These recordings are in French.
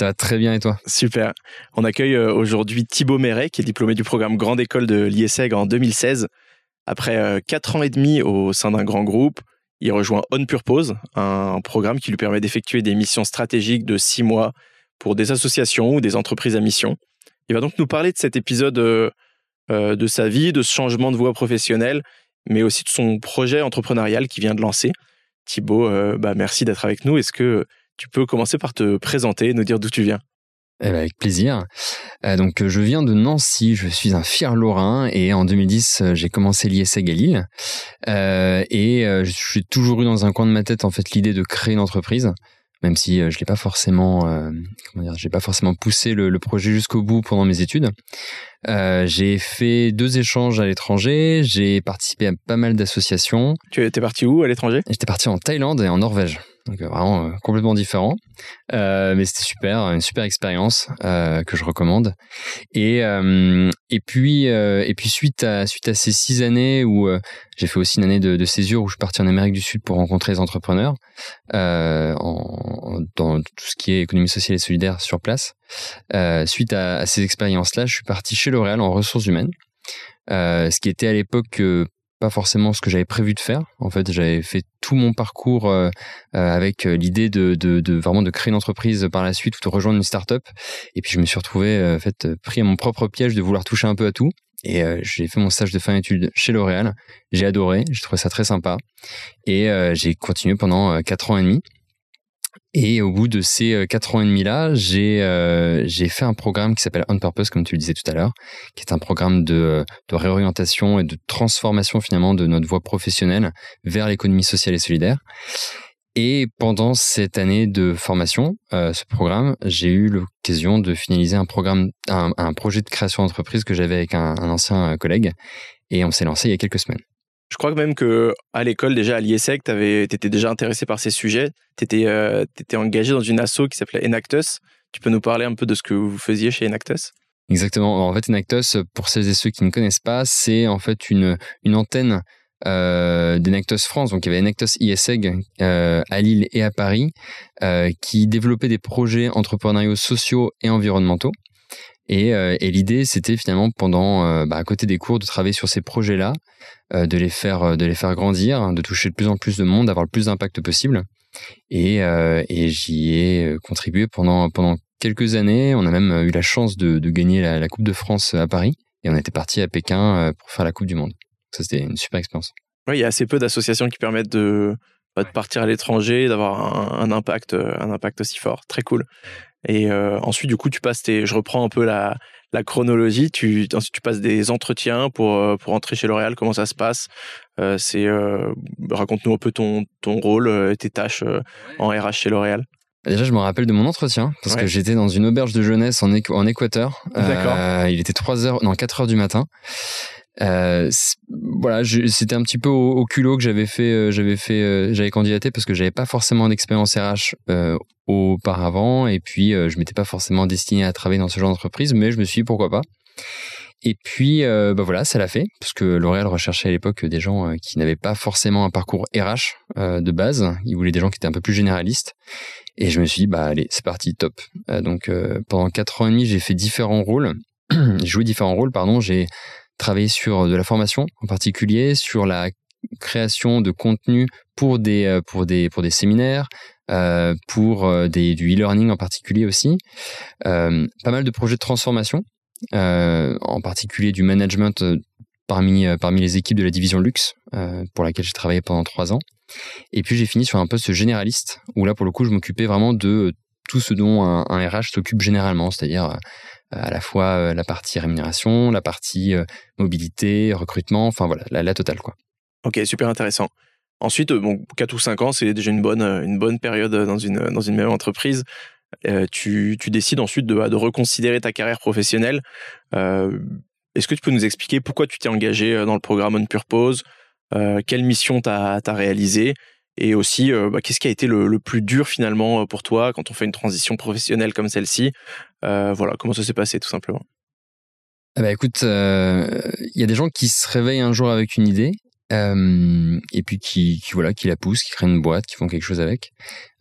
Ça très bien et toi? Super. On accueille euh, aujourd'hui Thibaut Méret, qui est diplômé du programme Grande École de l'IESEG en 2016. Après 4 euh, ans et demi au sein d'un grand groupe, il rejoint On Purpose, un programme qui lui permet d'effectuer des missions stratégiques de 6 mois pour des associations ou des entreprises à mission. Il va donc nous parler de cet épisode euh, de sa vie, de ce changement de voie professionnelle, mais aussi de son projet entrepreneurial qu'il vient de lancer. Thibaut, bah, merci d'être avec nous. Est-ce que tu peux commencer par te présenter, nous dire d'où tu viens. Eh ben, avec plaisir. Euh, donc, je viens de Nancy, je suis un fier Lorrain et en 2010, euh, j'ai commencé Lille. Euh, et je suis toujours eu dans un coin de ma tête en fait l'idée de créer une entreprise, même si je l'ai pas forcément, comment dire, j'ai pas forcément poussé le, projet jusqu'au bout pendant mes études. j'ai fait deux échanges à l'étranger, j'ai participé à pas mal d'associations. Tu étais parti où à l'étranger? J'étais parti en Thaïlande et en Norvège donc euh, vraiment euh, complètement différent. Euh, mais c'était super, une super expérience que je recommande. Et et puis et puis suite à suite à ces six années où j'ai fait aussi une année de, césure où je suis parti en Amérique du Sud pour rencontrer les entrepreneurs en, dans tout ce qui est économie sociale et solidaire sur place. suite à, à ces expériences-là, je suis parti chez L'Oréal en ressources humaines. ce qui était à l'époque pas forcément ce que j'avais prévu de faire. En fait, j'avais fait tout mon parcours euh, euh, avec euh, l'idée de, vraiment de créer une entreprise par la suite ou de rejoindre une start-up. Et puis je me suis retrouvé en fait pris à mon propre piège de vouloir toucher un peu à tout. Et j'ai fait mon stage de fin d'études chez L'Oréal. J'ai adoré, j'ai trouvé ça très sympa. Et j'ai continué pendant quatre ans et demi. Et au bout de ces euh, quatre ans et demi là, j'ai euh, j'ai fait un programme qui s'appelle On Purpose, comme tu le disais tout à l'heure, qui est un programme de, de réorientation et de transformation finalement de notre voie professionnelle vers l'économie sociale et solidaire. Et pendant cette année de formation, euh, ce programme, j'ai eu l'occasion de finaliser un programme, un, projet de création d'entreprise que j'avais avec un, un ancien collègue, et on s'est lancé il y a quelques semaines. Je crois même que à l'école, déjà à l'IESEC, tu étais déjà intéressé par ces sujets. Tu étais, euh, engagé dans une asso qui s'appelait Enactus. Tu peux nous parler un peu de ce que vous faisiez chez Enactus? Exactement. En fait, Enactus, pour celles et ceux qui ne connaissent pas, c'est en fait une, une antenne euh, d'Enactus France. Donc, il y avait Enactus ISEG euh, à Lille et à Paris qui développait des projets entrepreneuriaux sociaux et environnementaux. Et, euh, et l'idée, c'était finalement pendant, euh, bah, à côté des cours, de travailler sur ces projets-là, euh, de les faire, de les faire grandir, de toucher de plus en plus de monde, d'avoir le plus d'impact possible. Et, et j'y ai contribué pendant pendant quelques années. On a même eu la chance de, de gagner la, la, Coupe de France à Paris, et on était parti à Pékin pour faire la Coupe du Monde. Ça, c'était une super expérience. Oui, il y a assez peu d'associations qui permettent de, bah, de partir à l'étranger, d'avoir un, un, impact, un impact aussi fort. Très cool. Et euh, ensuite, du coup, tu passes tes, je reprends un peu la, la chronologie. Tu, ensuite, tu passes des entretiens pour, euh, pour entrer chez L'Oréal. Comment ça se passe? Euh, C'est euh, raconte-nous un peu ton, ton rôle et tes tâches en RH chez L'Oréal. Déjà, je me rappelle de mon entretien parce que j'étais dans une auberge de jeunesse en, en Équateur. D'accord. il était 3 heures, non 4 heures du matin. Euh, voilà, c'était un petit peu au, culot que j'avais fait, euh, j'avais fait, euh, j'avais candidaté parce que j'avais pas forcément d'expérience RH auparavant et puis je m'étais pas forcément destiné à travailler dans ce genre d'entreprise, mais je me suis dit pourquoi pas. Et puis, bah voilà, ça l'a fait, parce que L'Oréal recherchait à l'époque des gens qui n'avaient pas forcément un parcours RH de base. Ils voulaient des gens qui étaient un peu plus généralistes. Et je me suis dit, bah allez, c'est parti, top. donc pendant quatre ans et demi, j'ai fait différents rôles. j'ai joué différents rôles, pardon. J'ai travailler sur de la formation en particulier, sur la création de contenu pour des euh, pour des pour des séminaires, euh, pour euh, des, du e-learning en particulier aussi, pas mal de projets de transformation, en particulier du management parmi parmi les équipes de la division luxe pour laquelle j'ai travaillé pendant trois ans. Et puis j'ai fini sur un poste généraliste où là pour le coup je m'occupais vraiment de tout ce dont un RH s'occupe généralement, c'est-à-dire à la fois euh, la partie rémunération, la partie euh, mobilité, recrutement, enfin voilà, la, totale quoi. Ok, super intéressant. Ensuite, bon, 4 ou 5 ans, c'est déjà une bonne, une bonne période dans une, dans une même entreprise. tu, décides ensuite de, de, reconsidérer ta carrière professionnelle. Est-ce que tu peux nous expliquer pourquoi tu t'es engagé dans le programme On Purpose Quelle mission tu as, réalisée? Et aussi, bah, qu'est-ce qui a été le, plus dur finalement pour toi quand on fait une transition professionnelle comme celle-ci Voilà, comment ça s'est passé tout simplement? Eh ben, écoute, il y a des gens qui se réveillent un jour avec une idée et puis qui, voilà, qui la poussent, qui créent une boîte, qui font quelque chose avec.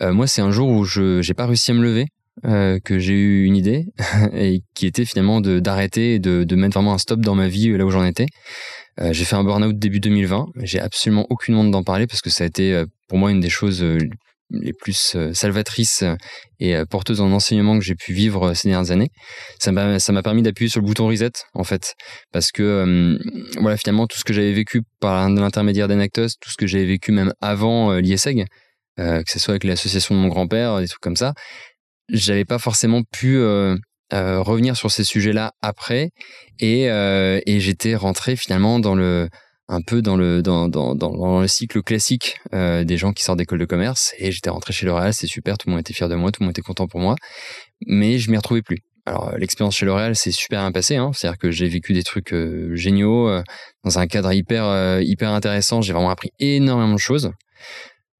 moi, c'est un jour où je j'ai pas réussi à me lever. que j'ai eu une idée et qui était finalement de d'arrêter et de, de mettre vraiment un stop dans ma vie là où j'en étais. J'ai fait un burn-out début 2020. J'ai absolument aucune honte d'en parler parce que ça a été pour moi une des choses les plus euh, salvatrices et euh, porteuses en enseignement que j'ai pu vivre euh, ces dernières années. Ça m'a, permis d'appuyer sur le bouton reset, en fait, parce que voilà, finalement, tout ce que j'avais vécu par l'intermédiaire d'Enactus, tout ce que j'avais vécu même avant l'ISEG, que ce soit avec l'association de mon grand-père, des trucs comme ça, j'avais pas forcément pu revenir sur ces sujets-là après, et, et j'étais rentré finalement dans le un peu dans le dans, dans, dans, le cycle classique euh, des gens qui sortent d'école de commerce. Et j'étais rentré chez L'Oréal c'est super tout le monde était fier de moi tout le monde était content pour moi. Mais je m'y retrouvais plus. Alors l'expérience chez L'Oréal c'est super bien passé hein, c'est-à-dire que j'ai vécu des trucs euh, géniaux euh, dans un cadre hyper hyper intéressant. J'ai vraiment appris énormément de choses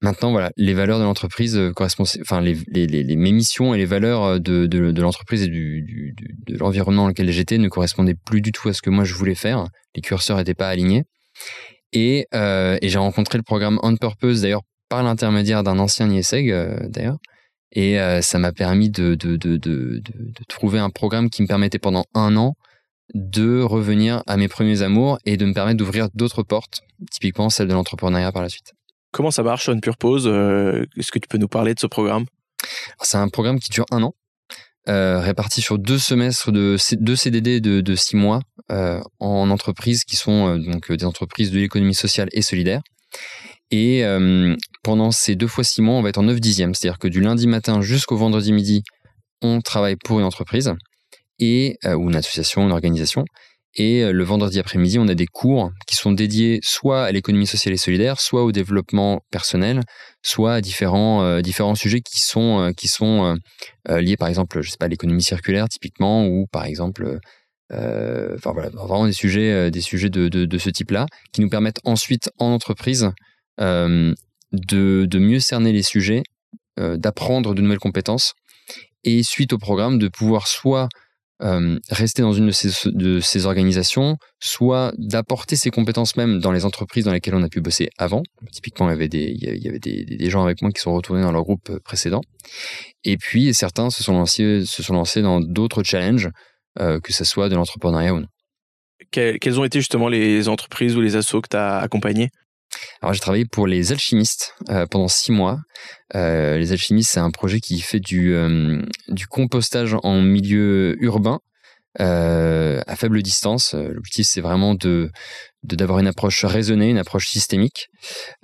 Maintenant, voilà, les valeurs de l'entreprise correspondent, enfin, les, les, les, mes missions et les valeurs de, de, de l'entreprise et du, du, de l'environnement dans lequel j'étais ne correspondaient plus du tout à ce que moi je voulais faire. Les curseurs n'étaient pas alignés. Euh, et, j'ai rencontré le programme On Purpose, d'ailleurs, par l'intermédiaire d'un ancien IESEG, euh, d'ailleurs. Et euh, ça m'a permis de, de, de, de, trouver un programme qui me permettait pendant un an de revenir à mes premiers amours et de me permettre d'ouvrir d'autres portes, typiquement celle de l'entrepreneuriat par la suite. Comment ça marche, On Purpose Est-ce que tu peux nous parler de ce programme? C'est un programme qui dure un an, réparti sur deux semestres de deux CDD de, six mois euh, en entreprises qui sont euh, donc euh, des entreprises de l'économie sociale et solidaire. Et pendant ces deux fois six mois, on va être en 9 dixièmes. C'est-à-dire que du lundi matin jusqu'au vendredi midi, on travaille pour une entreprise et, ou une association, une organisation. Et le vendredi après-midi, on a des cours qui sont dédiés soit à l'économie sociale et solidaire, soit au développement personnel, soit à différents, différents sujets qui sont, qui sont liés, par exemple, je sais pas, à l'économie circulaire typiquement, ou par exemple euh, enfin voilà, vraiment des sujets, euh, des sujets de, de, ce type-là, qui nous permettent ensuite en entreprise euh, de, de, mieux cerner les sujets, d'apprendre de nouvelles compétences, et suite au programme, de pouvoir soit rester dans une de ces, de ces organisations, soit d'apporter ces compétences même dans les entreprises dans lesquelles on a pu bosser avant. Typiquement, il y avait des, il y avait des, des gens avec moi qui sont retournés dans leur groupe précédent. Et puis, certains se sont lancés, se sont lancés dans d'autres challenges euh, que ce soit de l'entrepreneuriat ou non. quelles ont été justement les entreprises ou les assos que tu as accompagnés? Alors j'ai travaillé pour les alchimistes euh, pendant six mois. Euh, les alchimistes, c'est un projet qui fait du, du compostage en milieu urbain à faible distance. L'objectif, c'est vraiment de d'avoir une approche raisonnée, une approche systémique,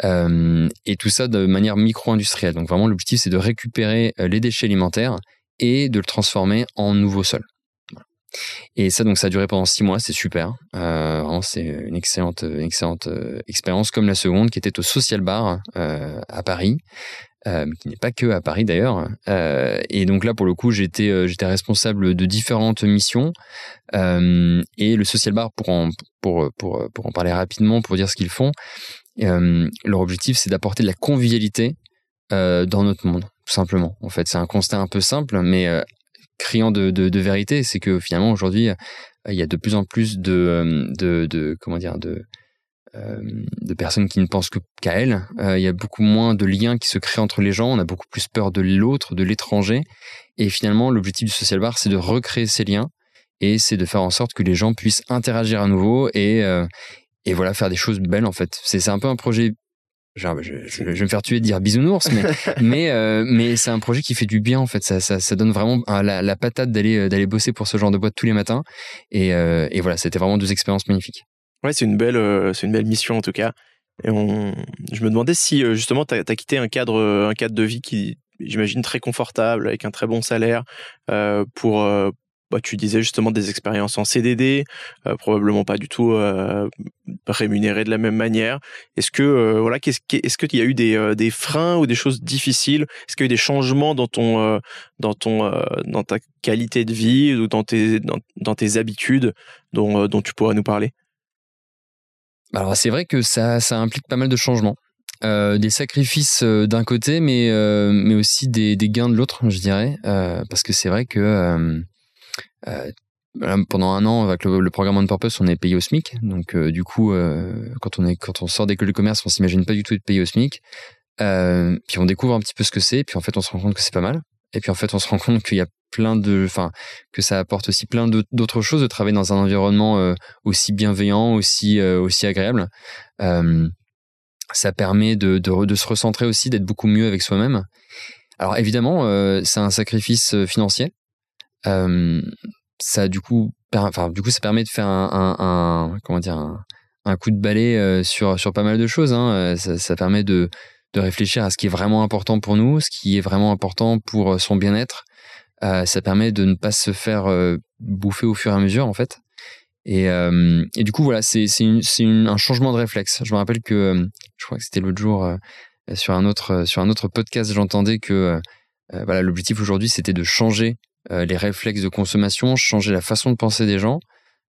et tout ça de manière micro-industrielle. Donc vraiment, l'objectif, c'est de récupérer les déchets alimentaires et de le transformer en nouveau sol. Et ça, donc, ça a duré pendant six mois, c'est super. Euh, c'est une excellente, excellente euh, expérience, comme la seconde qui était au Social Bar euh, à Paris, euh, qui n'est pas que à Paris d'ailleurs. Euh, et donc là, pour le coup, j'étais, euh, j'étais responsable de différentes missions. et le Social Bar, pour en, pour, pour, pour en parler rapidement, pour dire ce qu'ils font, leur objectif, c'est d'apporter de la convivialité dans notre monde, tout simplement. En fait, c'est un constat un peu simple, mais criant de, vérité, c'est que finalement aujourd'hui, euh, il y a de plus en plus de, euh, de, de comment dire, de, euh, de personnes qui ne pensent que qu'à elles. il y a beaucoup moins de liens qui se créent entre les gens. On a beaucoup plus peur de l'autre, de l'étranger. Et finalement, l'objectif du social bar, c'est de recréer ces liens et c'est de faire en sorte que les gens puissent interagir à nouveau et et voilà faire des choses belles en fait. C'est un peu un projet Genre, je, je, vais me faire tuer de dire bisounours, mais mais euh, mais c'est un projet qui fait du bien en fait. Ça ça, ça donne vraiment la, la patate d'aller euh, d'aller bosser pour ce genre de boîte tous les matins. Et, euh, et voilà, c'était vraiment deux expériences magnifiques. Ouais, c'est une belle c'est une belle mission en tout cas. Et on, je me demandais si justement tu as, quitté un cadre un cadre de vie qui j'imagine très confortable avec un très bon salaire pour bah, tu disais justement des expériences en CDD, euh, probablement pas du tout euh, rémunérées de la même manière. Est-ce que euh, voilà, qu'est-ce, est-ce qu'il y a eu des, des, freins ou des choses difficiles? Est-ce qu'il y a eu des changements dans ton dans ton dans ta qualité de vie ou dans tes dans, tes habitudes dont, dont tu pourrais nous parler? Alors c'est vrai que ça ça implique pas mal de changements. des sacrifices d'un côté, mais, mais aussi des, des gains de l'autre, je dirais. parce que c'est vrai que pendant un an, avec le, programme On Purpose, on est payé au SMIC. Donc, euh, du coup, euh, quand, on est, quand on sort d'école de commerce, on s'imagine pas du tout être payé au SMIC. puis on découvre un petit peu ce que c'est. Puis en fait, on se rend compte que c'est pas mal. Et puis en fait, on se rend compte qu'il y a plein de, enfin, que ça apporte aussi plein d'autres choses de travailler dans un environnement aussi bienveillant, aussi, aussi agréable. ça permet de, se recentrer aussi, d'être beaucoup mieux avec soi-même. Alors évidemment, c'est un sacrifice financier ça du coup, enfin du coup, ça permet de faire un, comment dire un, coup de balai sur sur pas mal de choses. Hein. Ça, ça, permet de de réfléchir à ce qui est vraiment important pour nous, ce qui est vraiment important pour son bien-être. ça permet de ne pas se faire bouffer au fur et à mesure en fait. Et, et du coup voilà, c'est un changement de réflexe. Je me rappelle que je crois que c'était l'autre jour sur un autre sur un autre podcast, j'entendais que voilà l'objectif aujourd'hui c'était de changer euh, les réflexes de consommation, changer la façon de penser des gens.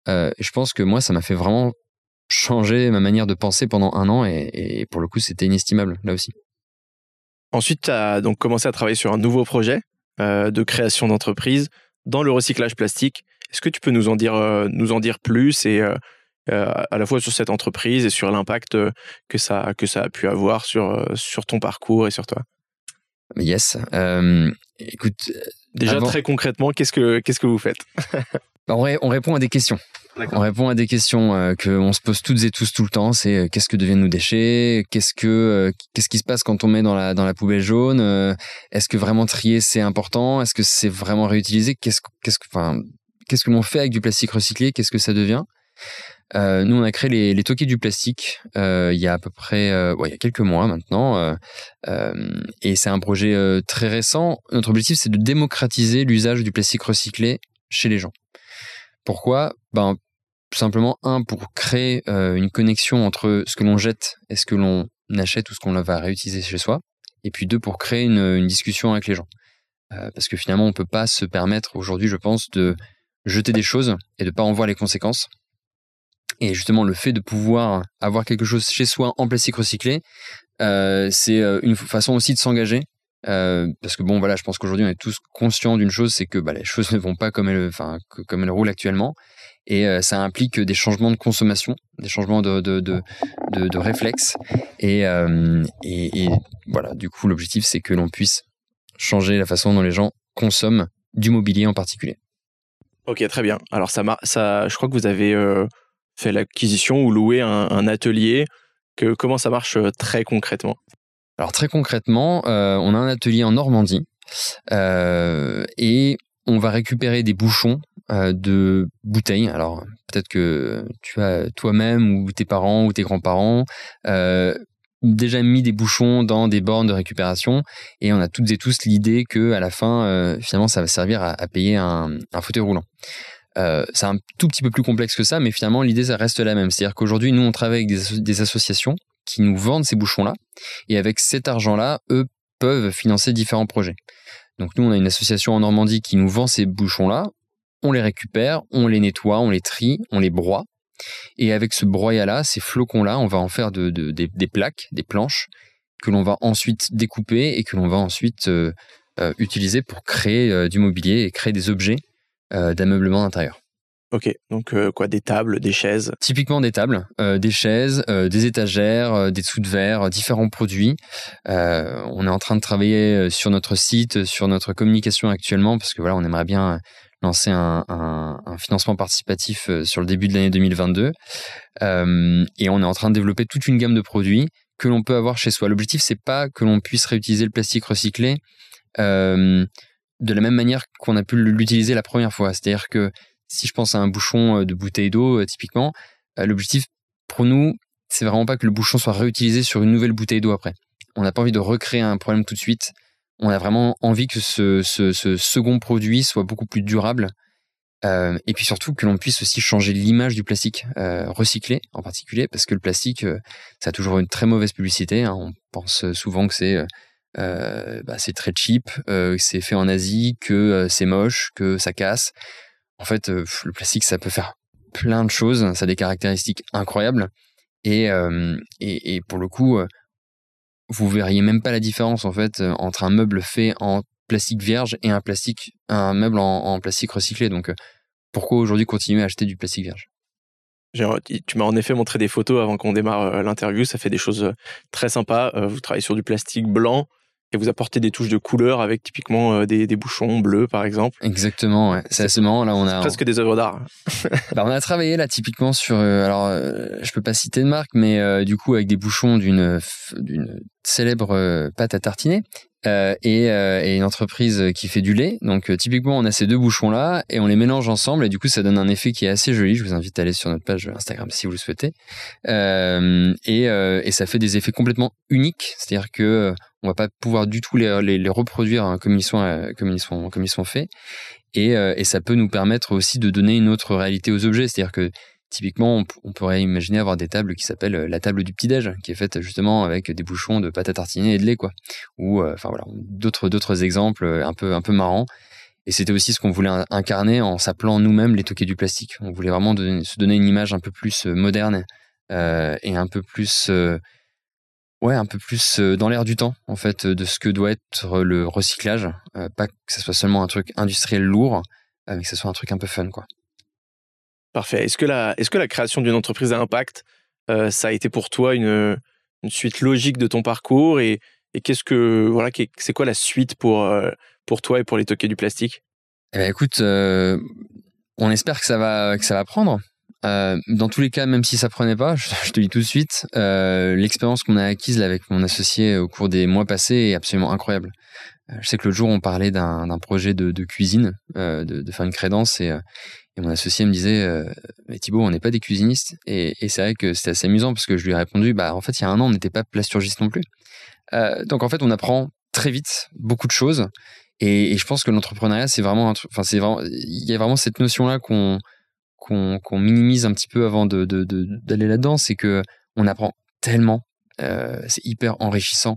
Euh, je pense que moi, ça m'a fait vraiment changer ma manière de penser pendant un an et, pour le coup, c'était inestimable là aussi. Ensuite, tu as donc commencé à travailler sur un nouveau projet euh, de création d'entreprise dans le recyclage plastique. Est-ce que tu peux nous en dire, nous en dire plus et à la fois sur cette entreprise et sur l'impact que ça, que ça a pu avoir sur, sur ton parcours et sur toi? Yes. écoute, Déjà, très concrètement, qu'est-ce que, qu'est-ce que vous faites bah, on, répond à des questions. On répond à des questions euh, qu'on se pose toutes et tous tout le temps. C'est euh, qu'est-ce que deviennent nos déchets? Qu'est-ce que euh, qu'est-ce qui se passe quand on met dans la dans la poubelle jaune? Est-ce que vraiment trier c'est important? Est-ce que c'est vraiment réutilisé? Qu'est-ce qu'est-ce que enfin qu'est-ce que l'on fait avec du plastique recyclé? Qu'est-ce que ça devient? Euh, nous, on a créé les, les du plastique euh, il y a à peu près, euh, il y a quelques mois maintenant, et c'est un projet très récent. Notre objectif, c'est de démocratiser l'usage du plastique recyclé chez les gens. Pourquoi? Ben, simplement un pour créer une connexion entre ce que l'on jette et ce que l'on achète ou ce qu'on va réutiliser chez soi, et puis deux pour créer une, discussion avec les gens. parce que finalement, on peut pas se permettre aujourd'hui, je pense, de jeter des choses et de pas en voir les conséquences. Et justement, le fait de pouvoir avoir quelque chose chez soi en plastique recyclé, euh, c'est euh, une façon aussi de s'engager. Euh, parce que bon, voilà, je pense qu'aujourd'hui, on est tous conscients d'une chose, c'est que bah, les choses ne vont pas comme elles, enfin, comme elles roulent actuellement. Et ça implique des changements de consommation, des changements de, de, de, réflexes. Et, et, et, voilà, du coup, l'objectif, c'est que l'on puisse changer la façon dont les gens consomment du mobilier en particulier. Ok, très bien. Alors, ça, ça je crois que vous avez fait l'acquisition ou loué un, atelier que, Comment ça marche euh, très concrètement? Alors très concrètement, euh, on a un atelier en Normandie euh, et on va récupérer des bouchons de bouteilles. Alors peut-être que tu as toi-même ou tes parents ou tes grands-parents déjà mis des bouchons dans des bornes de récupération et on a toutes et tous l'idée que à la fin finalement ça va servir à, payer un fauteuil roulant. Euh, c'est un tout petit peu plus complexe que ça, mais finalement l'idée ça reste la même. C'est-à-dire qu'aujourd'hui nous on travaille avec des, associations qui nous vendent ces bouchons-là, et avec cet argent-là, eux peuvent financer différents projets. Donc nous on a une association en Normandie qui nous vend ces bouchons-là, on les récupère, on les nettoie, on les trie, on les broie, et avec ce broyat-là, ces flocons-là, on va en faire des, plaques, des planches, que l'on va ensuite découper et que l'on va ensuite euh, euh, utiliser pour créer du mobilier et créer des objets d'ameublement intérieur. Ok, donc euh, quoi, des tables, des chaises? Typiquement des tables, euh, des chaises, des étagères, des dessous de verre, différents produits. on est en train de travailler sur notre site, sur notre communication actuellement, parce que voilà, on aimerait bien lancer un, financement participatif sur le début de l'année 2022. et on est en train de développer toute une gamme de produits que l'on peut avoir chez soi. L'objectif, c'est pas que l'on puisse réutiliser le plastique recyclé de la même manière qu'on a pu l'utiliser la première fois. C'est-à-dire que si je pense à un bouchon euh, de bouteille d'eau, euh, typiquement, euh, l'objectif pour nous, c'est vraiment pas que le bouchon soit réutilisé sur une nouvelle bouteille d'eau après. On n'a pas envie de recréer un problème tout de suite. On a vraiment envie que ce, second produit soit beaucoup plus durable et puis surtout que l'on puisse aussi changer l'image du plastique recyclé en particulier, parce que le plastique, ça a toujours une très mauvaise publicité. Hein. On pense souvent que c'est bah, c'est très cheap, c'est fait en Asie, que c'est moche, que ça casse. En fait, le plastique, ça peut faire plein de choses, ça a des caractéristiques incroyables. Et, et, et, pour le coup, vous verriez même pas la différence en fait entre un meuble fait en plastique vierge et un plastique, un meuble en, plastique recyclé. Donc, pourquoi aujourd'hui continuer à acheter du plastique vierge? Tu m'as en effet montré des photos avant qu'on démarre l'interview. Ça fait des choses très sympas. Vous travaillez sur du plastique blanc et vous apportez des touches de couleur avec typiquement euh, des, des, bouchons bleus par exemple. Exactement, ouais. c'est assez marrant là on a presque des œuvres d'art. bah, on a travaillé là typiquement sur euh, alors euh, je peux pas citer de marque mais du coup avec des bouchons d'une d'une célèbre pâte à tartiner euh, et, euh, et, une entreprise qui fait du lait. Donc euh, typiquement, on a ces deux bouchons-là et on les mélange ensemble et du coup, ça donne un effet qui est assez joli. Je vous invite à aller sur notre page Instagram si vous le souhaitez. et, et ça fait des effets complètement uniques, c'est-à-dire que on va pas pouvoir du tout les reproduire hein, comme ils sont comme ils sont comme ils sont faits. Et, et ça peut nous permettre aussi de donner une autre réalité aux objets, c'est-à-dire que Typiquement, on, pourrait imaginer avoir des tables qui s'appellent euh, la table du petit-déj, qui est faite justement avec des bouchons de pâte à tartiner et de lait, quoi. Ou, euh, enfin voilà, d'autres, d'autres exemples euh, un peu, un peu marrants. Et c'était aussi ce qu'on voulait incarner en s'appelant nous-mêmes les toqués du plastique. On voulait vraiment se donner une image un peu plus moderne et un peu plus, ouais, un peu plus dans l'air du temps, en fait, de ce que doit être le recyclage. pas que ce soit seulement un truc industriel lourd, mais que ce soit un truc un peu fun, quoi. Parfait. Est-ce que, la, création d'une entreprise à impact, euh, ça a été pour toi une, suite logique de ton parcours et, qu'est-ce que voilà, c'est quoi la suite pour, euh, pour toi et pour les toquets du plastique? Eh ben, Écoute, euh, on espère que ça va, que ça va prendre. dans tous les cas, même si ça prenait pas, je, te dis tout de suite, l'expérience qu'on a acquise avec mon associé au cours des mois passés est absolument incroyable. Je sais que le jour on parlait d'un projet de, cuisine, de, de, faire une crédence et, et mon associé me disait, euh, mais Thibaut, on n'est pas des cuisinistes. Et, c'est vrai que c'était assez amusant parce que je lui ai répondu, bah en fait, il y a un an, on n'était pas plasturgiste non plus. Euh, donc en fait, on apprend très vite beaucoup de choses. Et, je pense que l'entrepreneuriat, c'est vraiment. Enfin, il y a vraiment cette notion-là qu'on qu'on minimise un petit peu avant d'aller de, là-dedans, c'est que on apprend tellement. Euh, c'est hyper enrichissant.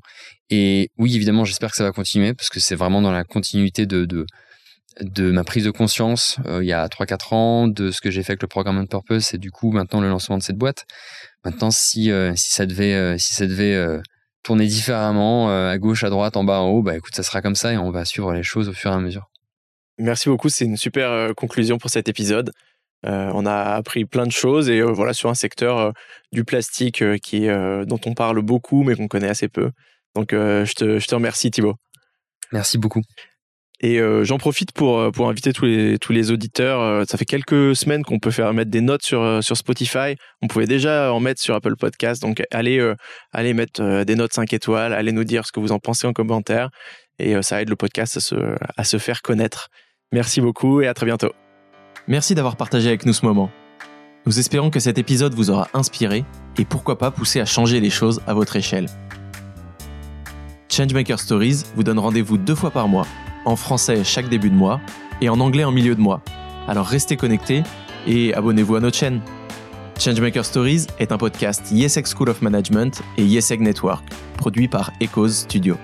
Et oui, évidemment, j'espère que ça va continuer parce que c'est vraiment dans la continuité de, de ma prise de conscience euh, il y a 3-4 ans, de ce que j'ai fait avec le programme On Purpose et du coup maintenant le lancement de cette boîte. Maintenant, si, euh, si ça devait, si ça devait tourner différemment, à gauche, à droite, en bas, en haut, bah écoute, ça sera comme ça et on va suivre les choses au fur et à mesure. Merci beaucoup, c'est une super conclusion pour cet épisode. On a appris plein de choses et voilà sur un secteur du plastique qui dont on parle beaucoup mais qu'on connaît assez peu. Donc je, te, je te remercie Thibaut. Merci beaucoup. Et euh, j'en profite pour, euh, pour inviter tous les, tous les auditeurs. Euh, ça fait quelques semaines qu'on peut faire mettre des notes sur, sur Spotify. On pouvait déjà en mettre sur Apple Podcast. Donc allez, allez mettre des notes 5 étoiles, allez nous dire ce que vous en pensez en commentaire. Et ça aide le podcast à se, à se faire connaître. Merci beaucoup et à très bientôt. Merci d'avoir partagé avec nous ce moment. Nous espérons que cet épisode vous aura inspiré et pourquoi pas poussé à changer les choses à votre échelle. Changemaker Stories vous donne rendez-vous deux fois par mois en français chaque début de mois et en anglais en milieu de mois. Alors restez connectés et abonnez-vous à notre chaîne. Changemaker Stories est un podcast YesEg School of Management et YesEg Network, produit par Echoes Studio.